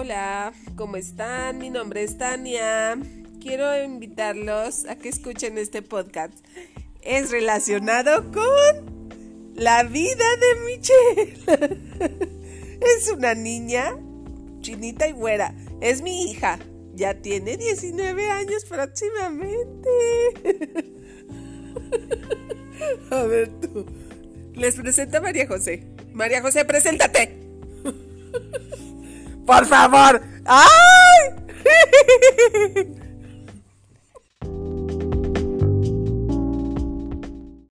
Hola, ¿cómo están? Mi nombre es Tania. Quiero invitarlos a que escuchen este podcast. Es relacionado con la vida de Michelle. es una niña chinita y güera. Es mi hija. Ya tiene 19 años próximamente. a ver tú. Les presento a María José. María José, preséntate. Por favor. ¡Ay!